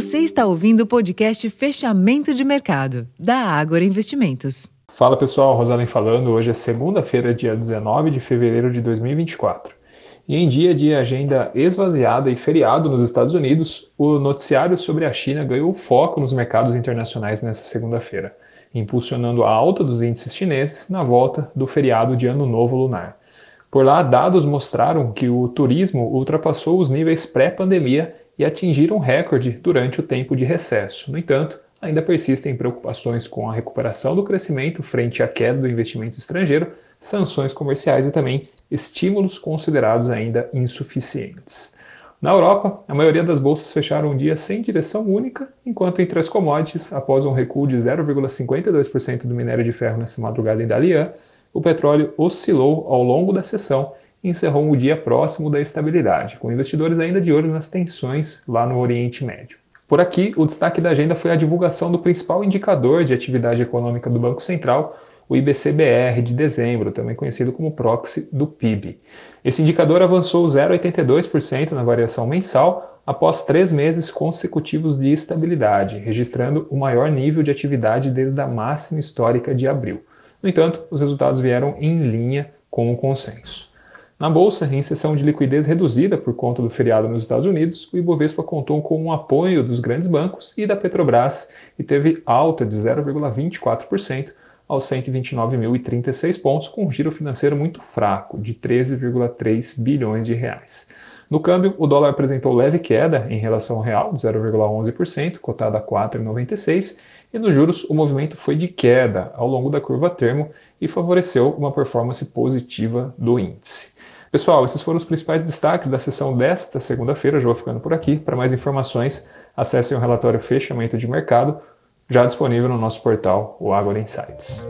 Você está ouvindo o podcast Fechamento de Mercado, da Ágora Investimentos. Fala pessoal, Rosalem falando. Hoje é segunda-feira, dia 19 de fevereiro de 2024. E em dia de agenda esvaziada e feriado nos Estados Unidos, o noticiário sobre a China ganhou foco nos mercados internacionais nesta segunda-feira, impulsionando a alta dos índices chineses na volta do feriado de Ano Novo Lunar. Por lá, dados mostraram que o turismo ultrapassou os níveis pré-pandemia e atingiram recorde durante o tempo de recesso. No entanto, ainda persistem preocupações com a recuperação do crescimento frente à queda do investimento estrangeiro, sanções comerciais e também estímulos considerados ainda insuficientes. Na Europa, a maioria das bolsas fecharam um dia sem direção única, enquanto entre as commodities, após um recuo de 0,52% do minério de ferro nessa madrugada em Dalian, o petróleo oscilou ao longo da sessão e encerrou o dia próximo da estabilidade, com investidores ainda de olho nas tensões lá no Oriente Médio. Por aqui, o destaque da agenda foi a divulgação do principal indicador de atividade econômica do Banco Central, o IBCBR de dezembro, também conhecido como proxy do PIB. Esse indicador avançou 0,82% na variação mensal após três meses consecutivos de estabilidade, registrando o maior nível de atividade desde a máxima histórica de abril. No entanto, os resultados vieram em linha com o consenso. Na bolsa, em sessão de liquidez reduzida por conta do feriado nos Estados Unidos, o Ibovespa contou com o apoio dos grandes bancos e da Petrobras e teve alta de 0,24% aos 129.036 pontos, com um giro financeiro muito fraco, de 13,3 bilhões de reais. No câmbio, o dólar apresentou leve queda em relação ao real, de 0,11%, cotado a 4,96, e nos juros o movimento foi de queda ao longo da curva termo e favoreceu uma performance positiva do índice. Pessoal, esses foram os principais destaques da sessão desta segunda-feira. Já vou ficando por aqui. Para mais informações, acessem o relatório Fechamento de Mercado, já disponível no nosso portal, o Agora Insights.